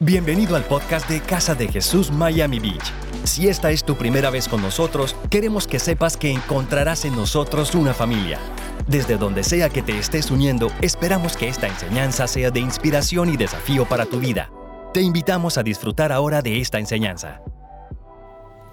Bienvenido al podcast de Casa de Jesús Miami Beach. Si esta es tu primera vez con nosotros, queremos que sepas que encontrarás en nosotros una familia. Desde donde sea que te estés uniendo, esperamos que esta enseñanza sea de inspiración y desafío para tu vida. Te invitamos a disfrutar ahora de esta enseñanza.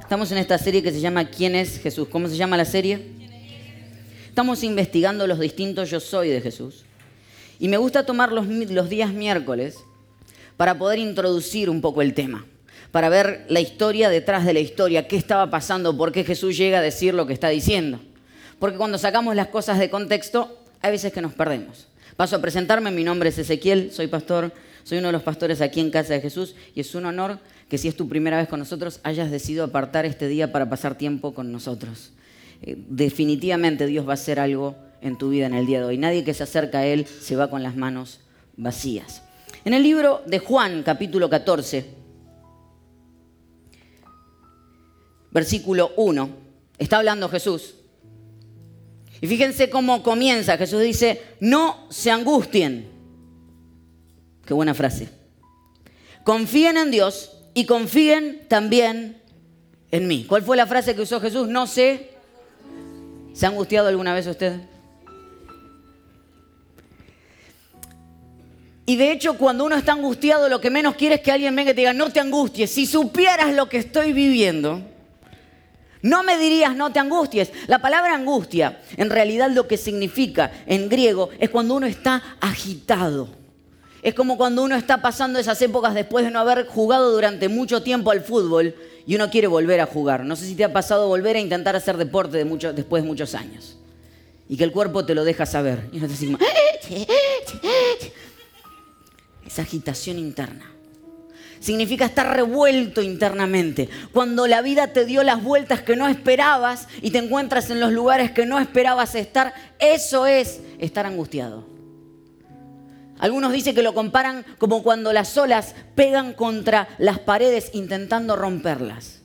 Estamos en esta serie que se llama ¿Quién es Jesús? ¿Cómo se llama la serie? Estamos investigando los distintos yo soy de Jesús. Y me gusta tomar los, los días miércoles para poder introducir un poco el tema, para ver la historia detrás de la historia, qué estaba pasando, por qué Jesús llega a decir lo que está diciendo. Porque cuando sacamos las cosas de contexto, hay veces que nos perdemos. Paso a presentarme, mi nombre es Ezequiel, soy pastor, soy uno de los pastores aquí en Casa de Jesús y es un honor que si es tu primera vez con nosotros hayas decidido apartar este día para pasar tiempo con nosotros. Eh, definitivamente Dios va a hacer algo en tu vida en el día de hoy. Nadie que se acerca a Él se va con las manos vacías. En el libro de Juan, capítulo 14, versículo 1, está hablando Jesús. Y fíjense cómo comienza. Jesús dice, no se angustien. Qué buena frase. Confíen en Dios y confíen también en mí. ¿Cuál fue la frase que usó Jesús? No sé. ¿Se ha angustiado alguna vez usted? Y de hecho, cuando uno está angustiado, lo que menos quiere es que alguien venga y te diga, no te angusties. Si supieras lo que estoy viviendo, no me dirías, no te angusties. La palabra angustia, en realidad lo que significa en griego, es cuando uno está agitado. Es como cuando uno está pasando esas épocas después de no haber jugado durante mucho tiempo al fútbol y uno quiere volver a jugar. No sé si te ha pasado volver a intentar hacer deporte después de muchos años. Y que el cuerpo te lo deja saber. Y uno te dice, esa agitación interna. Significa estar revuelto internamente. Cuando la vida te dio las vueltas que no esperabas y te encuentras en los lugares que no esperabas estar, eso es estar angustiado. Algunos dicen que lo comparan como cuando las olas pegan contra las paredes intentando romperlas.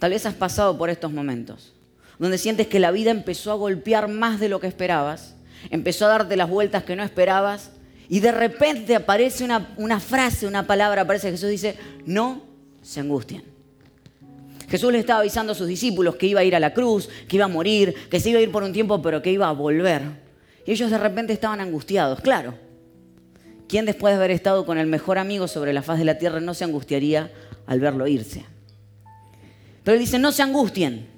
Tal vez has pasado por estos momentos, donde sientes que la vida empezó a golpear más de lo que esperabas, empezó a darte las vueltas que no esperabas y de repente aparece una, frase, una palabra, aparece Jesús dice, no se angustien. Jesús le estaba avisando a sus discípulos que iba a ir a la cruz, que iba a morir, que se iba a ir por un tiempo, pero que iba a volver. Y ellos de repente estaban angustiados, claro. ¿Quién después de haber estado con el mejor amigo sobre la faz de la tierra no se angustiaría al verlo irse? Pero él dice, no se angustien,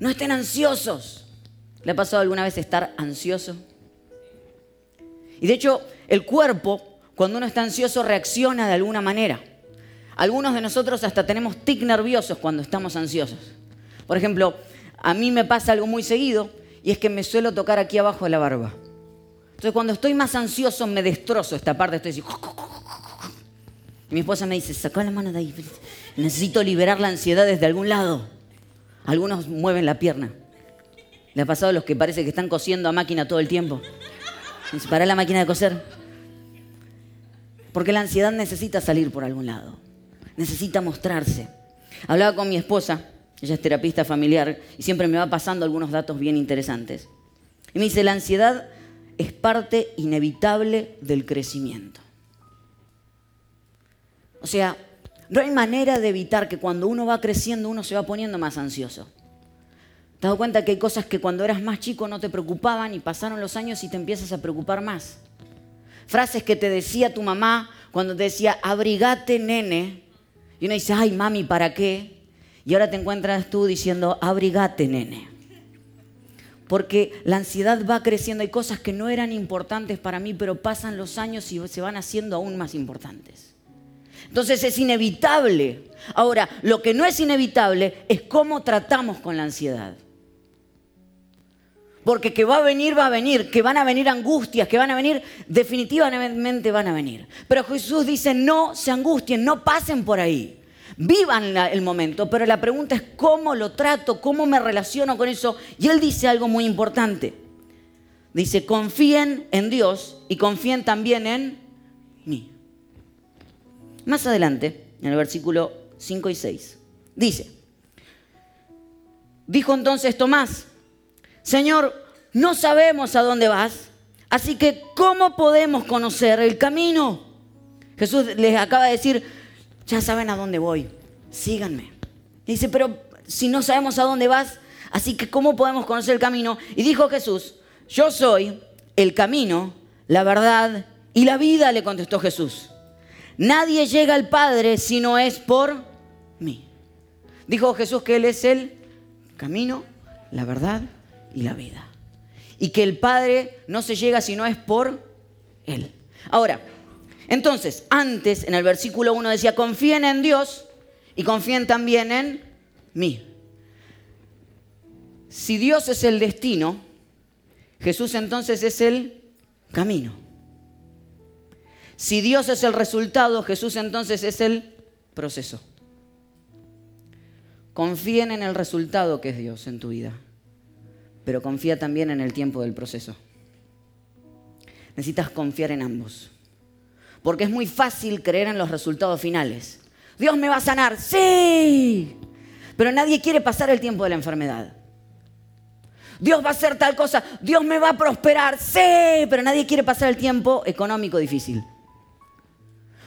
no estén ansiosos. ¿Le ha pasado alguna vez estar ansioso? Y de hecho, el cuerpo, cuando uno está ansioso, reacciona de alguna manera. Algunos de nosotros hasta tenemos tic nerviosos cuando estamos ansiosos. Por ejemplo, a mí me pasa algo muy seguido y es que me suelo tocar aquí abajo de la barba. Entonces, cuando estoy más ansioso, me destrozo esta parte. Estoy así. Mi esposa me dice: Saca la mano de ahí. Necesito liberar la ansiedad desde algún lado. Algunos mueven la pierna. ¿Le ha pasado a los que parece que están cosiendo a máquina todo el tiempo? Para la máquina de coser. Porque la ansiedad necesita salir por algún lado. Necesita mostrarse. Hablaba con mi esposa, ella es terapista familiar, y siempre me va pasando algunos datos bien interesantes. Y me dice, la ansiedad es parte inevitable del crecimiento. O sea, no hay manera de evitar que cuando uno va creciendo uno se va poniendo más ansioso. ¿Te has dado cuenta que hay cosas que cuando eras más chico no te preocupaban y pasaron los años y te empiezas a preocupar más? Frases que te decía tu mamá cuando te decía, abrigate nene. Y uno dice, ay mami, ¿para qué? Y ahora te encuentras tú diciendo, abrigate nene. Porque la ansiedad va creciendo. Hay cosas que no eran importantes para mí, pero pasan los años y se van haciendo aún más importantes. Entonces es inevitable. Ahora, lo que no es inevitable es cómo tratamos con la ansiedad. Porque que va a venir, va a venir, que van a venir angustias, que van a venir, definitivamente van a venir. Pero Jesús dice, no se angustien, no pasen por ahí. Vivan el momento, pero la pregunta es cómo lo trato, cómo me relaciono con eso. Y él dice algo muy importante. Dice, confíen en Dios y confíen también en mí. Más adelante, en el versículo 5 y 6, dice, dijo entonces Tomás, Señor, no sabemos a dónde vas, así que ¿cómo podemos conocer el camino? Jesús les acaba de decir, ya saben a dónde voy, síganme. Dice, pero si no sabemos a dónde vas, así que ¿cómo podemos conocer el camino? Y dijo Jesús, yo soy el camino, la verdad y la vida, le contestó Jesús. Nadie llega al Padre si no es por mí. Dijo Jesús que Él es el camino, la verdad y la vida. Y que el Padre no se llega si no es por Él. Ahora, entonces, antes en el versículo 1 decía, confíen en Dios y confíen también en mí. Si Dios es el destino, Jesús entonces es el camino. Si Dios es el resultado, Jesús entonces es el proceso. Confíen en el resultado que es Dios en tu vida, pero confía también en el tiempo del proceso. Necesitas confiar en ambos, porque es muy fácil creer en los resultados finales. Dios me va a sanar, sí, pero nadie quiere pasar el tiempo de la enfermedad. Dios va a hacer tal cosa, Dios me va a prosperar, sí, pero nadie quiere pasar el tiempo económico difícil.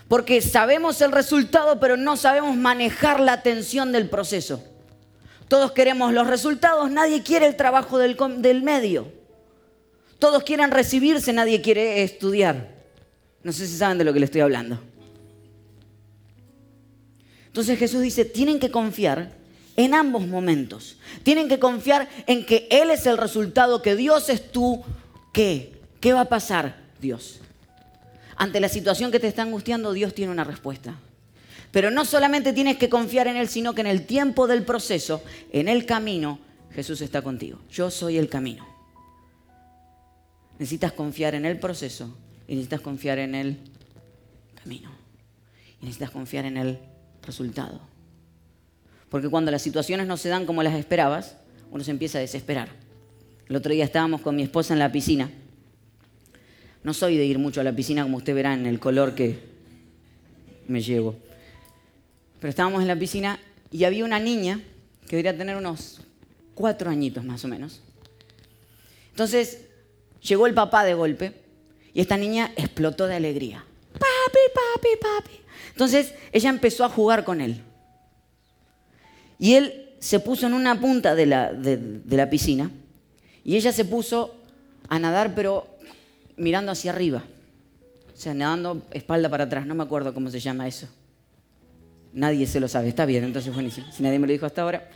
Porque sabemos el resultado, pero no sabemos manejar la tensión del proceso. Todos queremos los resultados, nadie quiere el trabajo del, del medio. Todos quieren recibirse, nadie quiere estudiar. No sé si saben de lo que le estoy hablando. Entonces Jesús dice, tienen que confiar en ambos momentos. Tienen que confiar en que Él es el resultado, que Dios es tú. ¿Qué? ¿Qué va a pasar, Dios? ante la situación que te está angustiando, Dios tiene una respuesta. Pero no solamente tienes que confiar en Él, sino que en el tiempo del proceso, en el camino, Jesús está contigo. Yo soy el camino. Necesitas confiar en el proceso y necesitas confiar en el camino. Y necesitas confiar en el resultado. Porque cuando las situaciones no se dan como las esperabas, uno se empieza a desesperar. El otro día estábamos con mi esposa en la piscina no soy de ir mucho a la piscina, como usted verá en el color que me llevo. Pero estábamos en la piscina y había una niña que debería tener unos cuatro añitos más o menos. Entonces llegó el papá de golpe y esta niña explotó de alegría. Papi, papi, papi. Entonces ella empezó a jugar con él. Y él se puso en una punta de la, de la piscina y ella se puso a nadar, pero mirando hacia arriba. O sea, nadando espalda para atrás. No me acuerdo cómo se llama eso. Nadie se lo sabe. Está bien, entonces buenísimo. Si nadie me lo dijo hasta ahora.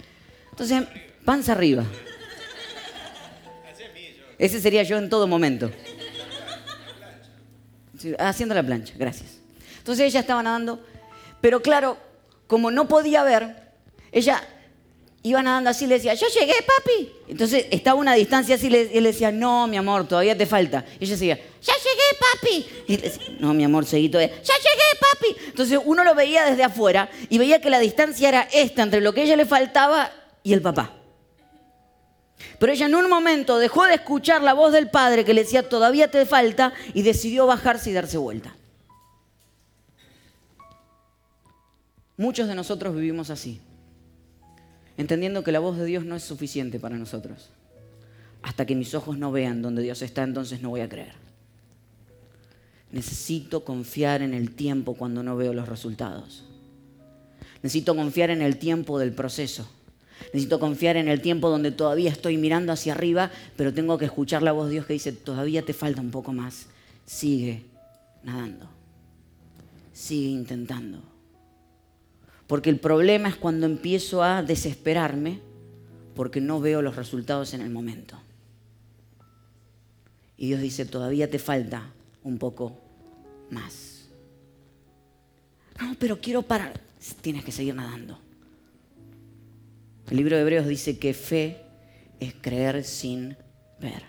Entonces, panza arriba. Ese sería yo en todo momento. Haciendo la plancha, gracias. Entonces ella estaba nadando, pero claro, como no podía ver, ella iba nadando así y le decía, yo llegué, papi. Entonces estaba a una distancia así y le decía, no, mi amor, todavía te falta. Y ella decía, ya llegué, papi. Y decía, no, mi amor, seguí todavía. Ya. Entonces uno lo veía desde afuera y veía que la distancia era esta entre lo que a ella le faltaba y el papá. Pero ella en un momento dejó de escuchar la voz del padre que le decía, todavía te falta, y decidió bajarse y darse vuelta. Muchos de nosotros vivimos así entendiendo que la voz de Dios no es suficiente para nosotros. Hasta que mis ojos no vean donde Dios está, entonces no voy a creer. Necesito confiar en el tiempo cuando no veo los resultados. Necesito confiar en el tiempo del proceso. Necesito confiar en el tiempo donde todavía estoy mirando hacia arriba, pero tengo que escuchar la voz de Dios que dice, todavía te falta un poco más. Sigue nadando. Sigue intentando. Porque el problema es cuando empiezo a desesperarme porque no veo los resultados en el momento. Y Dios dice, todavía te falta un poco más. No, pero quiero parar. Tienes que seguir nadando. El libro de Hebreos dice que fe es creer sin ver.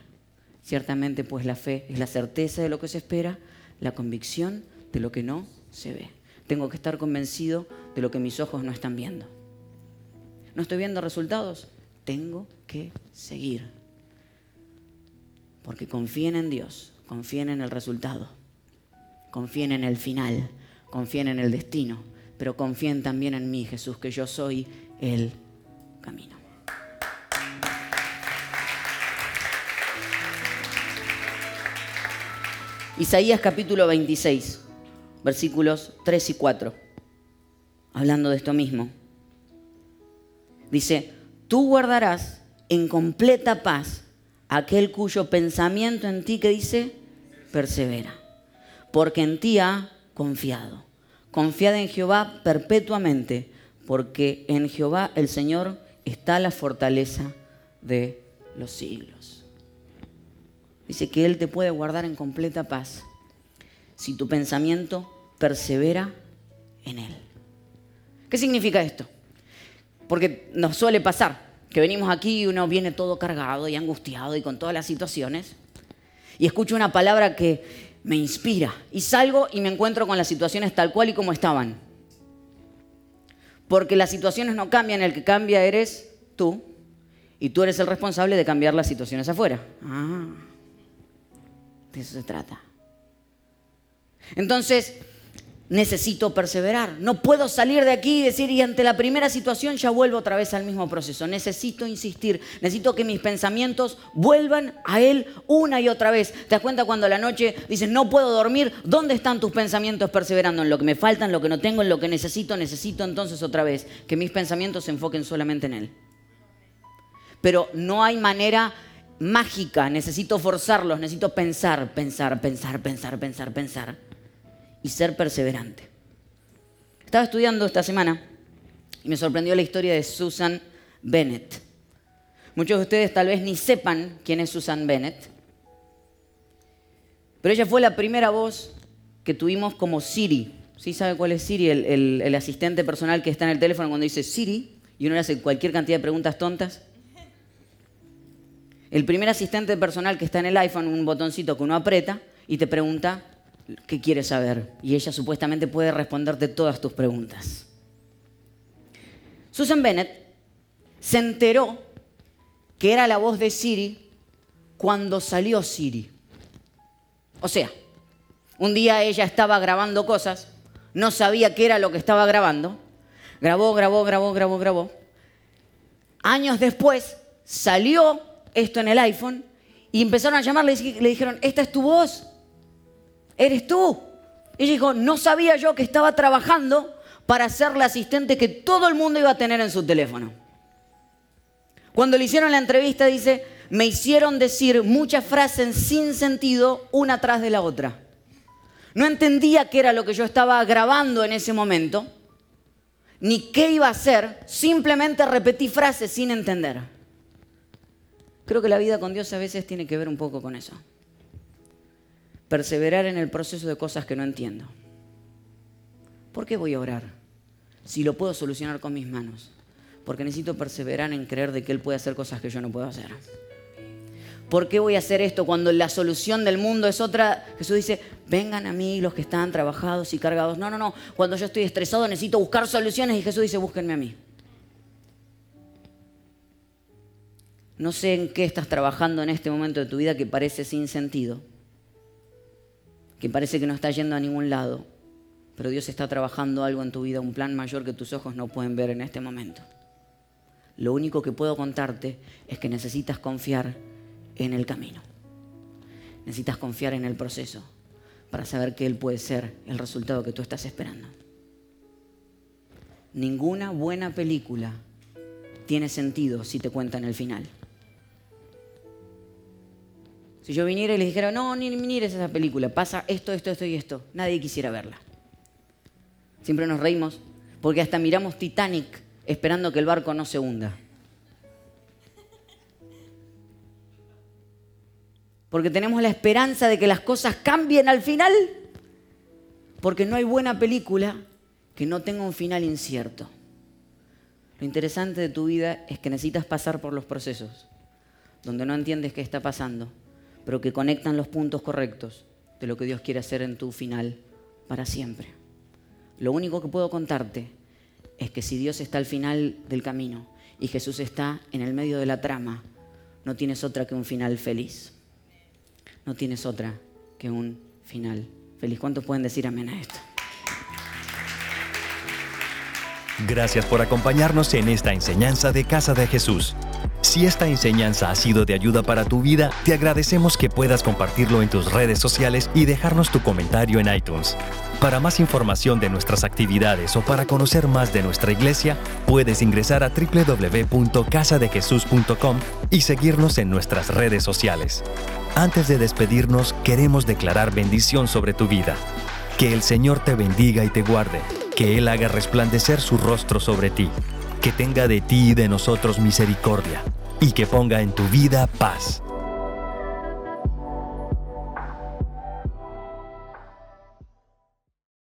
Ciertamente, pues la fe es la certeza de lo que se espera, la convicción de lo que no se ve. Tengo que estar convencido de lo que mis ojos no están viendo. ¿No estoy viendo resultados? Tengo que seguir. Porque confíen en Dios, confíen en el resultado, confíen en el final, confíen en el destino, pero confíen también en mí, Jesús, que yo soy el camino. Isaías capítulo 26. versículos 3 y 4, hablando de esto mismo. Dice, tú guardarás en completa paz aquel cuyo pensamiento en ti que dice, persevera, porque en ti ha confiado. Confiad en Jehová perpetuamente, porque en Jehová el Señor está la fortaleza de los siglos. Dice que Él te puede guardar en completa paz si tu pensamiento persevera en Él. ¿Qué significa esto? Porque nos suele pasar que venimos aquí y uno viene todo cargado y angustiado y con todas las situaciones y escucho una palabra que me inspira y salgo y me encuentro con las situaciones tal cual y como estaban. Porque las situaciones no cambian, el que cambia eres tú y tú eres el responsable de cambiar las situaciones afuera. Ah, de eso se trata. Entonces, necesito perseverar. No puedo salir de aquí y decir, y ante la primera situación ya vuelvo otra vez al mismo proceso. Necesito insistir, necesito que mis pensamientos vuelvan a Él una y otra vez. ¿Te das cuenta cuando a la noche dices, no puedo dormir? ¿Dónde están tus pensamientos perseverando? ¿En lo que me falta, en lo que no tengo, en lo que necesito? Necesito entonces otra vez que mis pensamientos se enfoquen solamente en Él. Pero no hay manera mágica, necesito forzarlos, necesito pensar, pensar, pensar, pensar, pensar, pensar y ser perseverante. Estaba estudiando esta semana y me sorprendió la historia de Susan Bennett. Muchos de ustedes tal vez ni sepan quién es Susan Bennett, pero ella fue la primera voz que tuvimos como Siri. ¿Sí sabe cuál es Siri? El, el asistente personal que está en el teléfono cuando dice Siri y uno le hace cualquier cantidad de preguntas tontas. El primer asistente personal que está en el iPhone, un botoncito que uno aprieta y te pregunta qué quieres saber y ella supuestamente puede responderte todas tus preguntas. Susan Bennett se enteró que era la voz de Siri cuando salió Siri. O sea, un día ella estaba grabando cosas, no sabía qué era lo que estaba grabando, grabó, grabó, grabó, grabó, grabó. Años después salió esto en el iPhone y empezaron a llamarle y le dijeron, esta es tu voz eres tú. Ella dijo, no sabía yo que estaba trabajando para ser la asistente que todo el mundo iba a tener en su teléfono. Cuando le hicieron la entrevista dice, me hicieron decir muchas frases sin sentido una tras de la otra. No entendía qué era lo que yo estaba grabando en ese momento, ni qué iba a hacer, simplemente repetí frases sin entender. Creo que la vida con Dios a veces tiene que ver un poco con eso perseverar en el proceso de cosas que no entiendo. ¿Por qué voy a orar si lo puedo solucionar con mis manos? Porque necesito perseverar en creer de que Él puede hacer cosas que yo no puedo hacer. ¿Por qué voy a hacer esto cuando la solución del mundo es otra? Jesús dice, vengan a mí los que están trabajados y cargados. No, no, no. Cuando yo estoy estresado necesito buscar soluciones y Jesús dice, búsquenme a mí. No sé en qué estás trabajando en este momento de tu vida que parece sin sentido que parece que no está yendo a ningún lado, pero Dios está trabajando algo en tu vida, un plan mayor que tus ojos no pueden ver en este momento. Lo único que puedo contarte es que necesitas confiar en el camino. Necesitas confiar en el proceso para saber que Él puede ser el resultado que tú estás esperando. Ninguna buena película tiene sentido si te cuentan el final. Si yo viniera y les dijera, no, ni mires esa película, pasa esto, esto, esto y esto, nadie quisiera verla. Siempre nos reímos porque hasta miramos Titanic esperando que el barco no se hunda. Porque tenemos la esperanza de que las cosas cambien al final. Porque no hay buena película que no tenga un final incierto. Lo interesante de tu vida es que necesitas pasar por los procesos donde no entiendes qué está pasando pero que conectan los puntos correctos de lo que Dios quiere hacer en tu final para siempre. Lo único que puedo contarte es que si Dios está al final del camino y Jesús está en el medio de la trama, no tienes otra que un final feliz. No tienes otra que un final feliz. ¿Cuántos pueden decir amén a esto? Gracias por acompañarnos en esta enseñanza de Casa de Jesús. Si esta enseñanza ha sido de ayuda para tu vida, te agradecemos que puedas compartirlo en tus redes sociales y dejarnos tu comentario en iTunes. Para más información de nuestras actividades o para conocer más de nuestra iglesia, puedes ingresar a www.casadejesús.com y seguirnos en nuestras redes sociales. Antes de despedirnos, queremos declarar bendición sobre tu vida. Que el Señor te bendiga y te guarde, que Él haga resplandecer su rostro sobre ti que tenga de ti y de nosotros misericordia, y que ponga en tu vida paz.